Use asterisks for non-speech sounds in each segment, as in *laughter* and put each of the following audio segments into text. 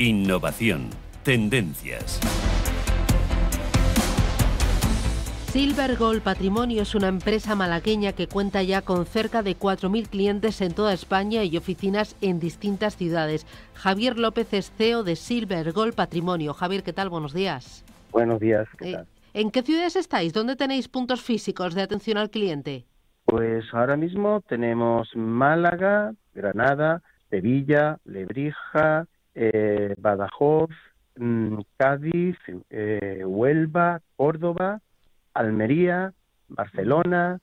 Innovación. Tendencias. Silver Gold Patrimonio es una empresa malagueña que cuenta ya con cerca de 4.000 clientes en toda España y oficinas en distintas ciudades. Javier López es CEO de Silver Gold Patrimonio. Javier, ¿qué tal? Buenos días. Buenos días. ¿qué Eh, tal? ¿En qué ciudades estáis? ¿Dónde tenéis puntos físicos de atención al cliente? Pues ahora mismo tenemos Málaga, Granada, Sevilla, Lebrija, eh, Badajoz, mm, Cádiz, eh, Huelva, Córdoba, Almería, Barcelona,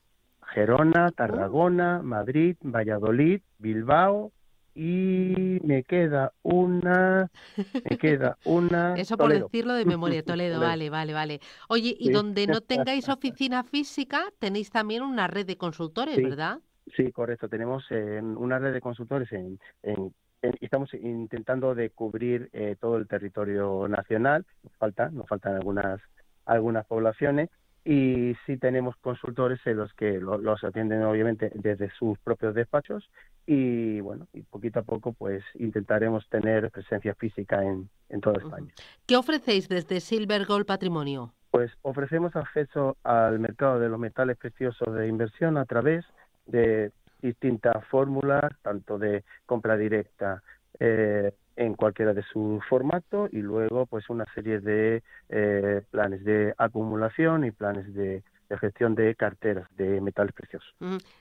Gerona, Tarragona, Madrid, Valladolid, Bilbao y me queda una, me queda una. *laughs* Eso por Toledo. decirlo de memoria, Toledo. *laughs* Vale, vale, vale. Oye, y Sí. donde no *laughs* tengáis oficina física, tenéis también una red de consultores, Sí. ¿verdad? Sí, correcto. Tenemos eh, una red de consultores en- en- estamos intentando de cubrir eh, todo el territorio nacional. Nos falta, nos faltan algunas algunas poblaciones y sí tenemos consultores en los que lo- los atienden obviamente desde sus propios despachos y bueno, y poquito a poco pues intentaremos tener presencia física en, en toda. España. ¿Qué ofrecéis desde Silver Gold Patrimonio? Pues ofrecemos acceso al mercado de los metales preciosos de inversión a través de distintas fórmulas, tanto de compra directa eh, en cualquiera de sus formatos y luego pues una serie de eh, planes de acumulación y planes de, de gestión de carteras de metales preciosos.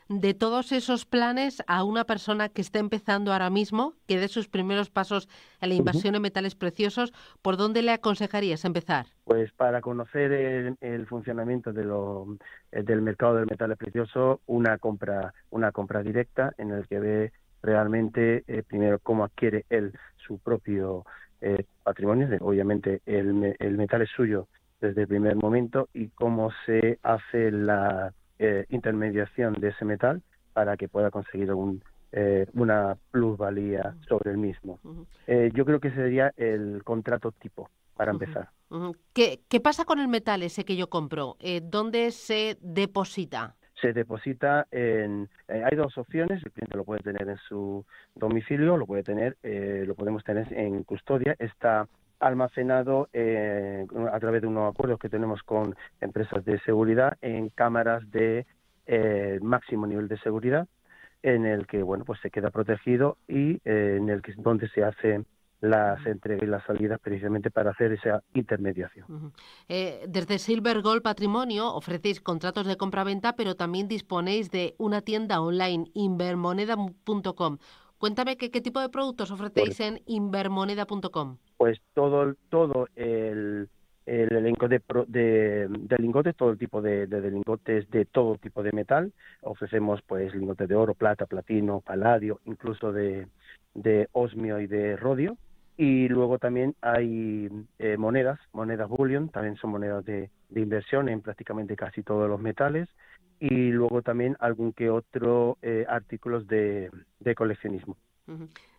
De todos esos planes, a una persona que está empezando ahora mismo, que dé sus primeros pasos en la inversión en metales preciosos, ¿por dónde le aconsejarías empezar? Pues para conocer el, el funcionamiento de lo- eh, del mercado del metal precioso, una compra, una compra directa en el que ve realmente eh, primero cómo adquiere él su propio eh, patrimonio, de- obviamente el, el metal es suyo desde el primer momento y cómo se hace la eh, intermediación de ese metal para que pueda conseguir un, eh, una plusvalía sobre el mismo. Eh, yo creo que sería el contrato tipo para empezar. ujú. ¿Qué, qué pasa con el metal ese que yo compro? Eh, ¿Dónde se deposita? se deposita en eh, hay dos opciones el cliente lo puede tener en su domicilio lo puede tener eh, lo podemos tener en custodia está almacenado eh, a través de unos acuerdos que tenemos con empresas de seguridad en cámaras de eh, máximo nivel de seguridad en el que bueno pues se queda protegido y eh, en el que donde se hace las entregas y las salidas precisamente para hacer esa intermediación. Eh, desde Silver Gold Patrimonio ofrecéis contratos de compra-venta, pero también disponéis de una tienda online, invermoneda.com. Cuéntame qué, qué tipo de productos ofrecéis en invermoneda.com. pues todo todo el, el elenco de, de, de lingotes, todo el tipo de, lingotes de todo tipo de metal. Ofrecemos pues lingotes de oro, plata, platino, paladio, incluso de, osmio y de rodio. Y luego también hay eh, monedas, monedas bullion, también son monedas de, inversión en prácticamente casi todos los metales. Y luego también algún que otro eh, artículos de, coleccionismo.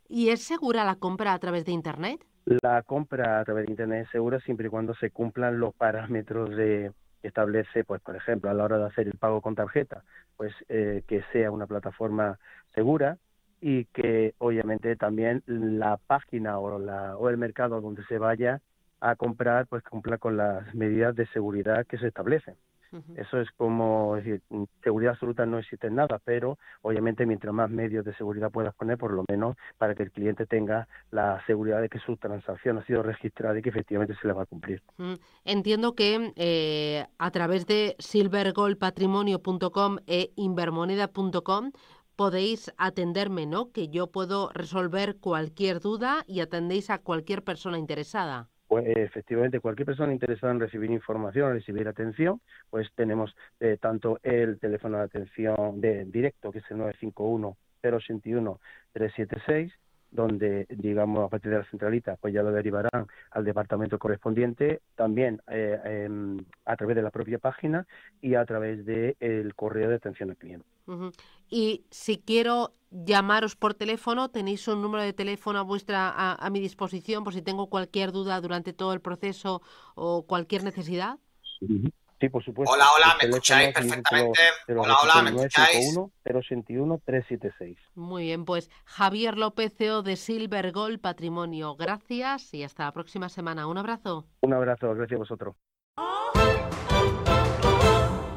¿Y es segura la compra a través de Internet? La compra a través de Internet es segura siempre y cuando se cumplan los parámetros de que establece, pues por ejemplo, a la hora de hacer el pago con tarjeta, pues eh, que sea una plataforma segura y que obviamente también la página o, la, o el mercado donde se vaya a comprar, pues cumpla con las medidas de seguridad que se establecen. Eso es como, es decir, mm, seguridad absoluta no existe en nada, pero obviamente mientras más medios de seguridad puedas poner, por lo menos para que el cliente tenga la seguridad de que su transacción ha sido registrada y que efectivamente se le va a cumplir. Entiendo que eh, a través de silvergoldpatrimonio.com e invermoneda.com podéis atenderme, ¿no? Que yo puedo resolver cualquier duda y atendéis a cualquier persona interesada. Pues efectivamente, cualquier persona interesada en recibir información, recibir atención, pues tenemos eh, tanto el teléfono de atención de directo, que es el 951 081 376, donde, digamos, a partir de la centralita, pues ya lo derivarán al departamento correspondiente, también eh, em, a través de la propia página y a través del correo de atención al cliente. Y si quiero llamaros por teléfono, tenéis un número de teléfono a vuestra a, a mi disposición por si tengo cualquier duda durante todo el proceso o cualquier necesidad. Sí, por supuesto. Hola, hola, ¿me escucháis perfectamente? Hola, hola, ¿me escucháis? 081 376 Muy bien, pues Javier López, CEO de Silver Gold Patrimonio. Gracias y hasta la próxima semana. Un abrazo. Un abrazo, gracias a vosotros.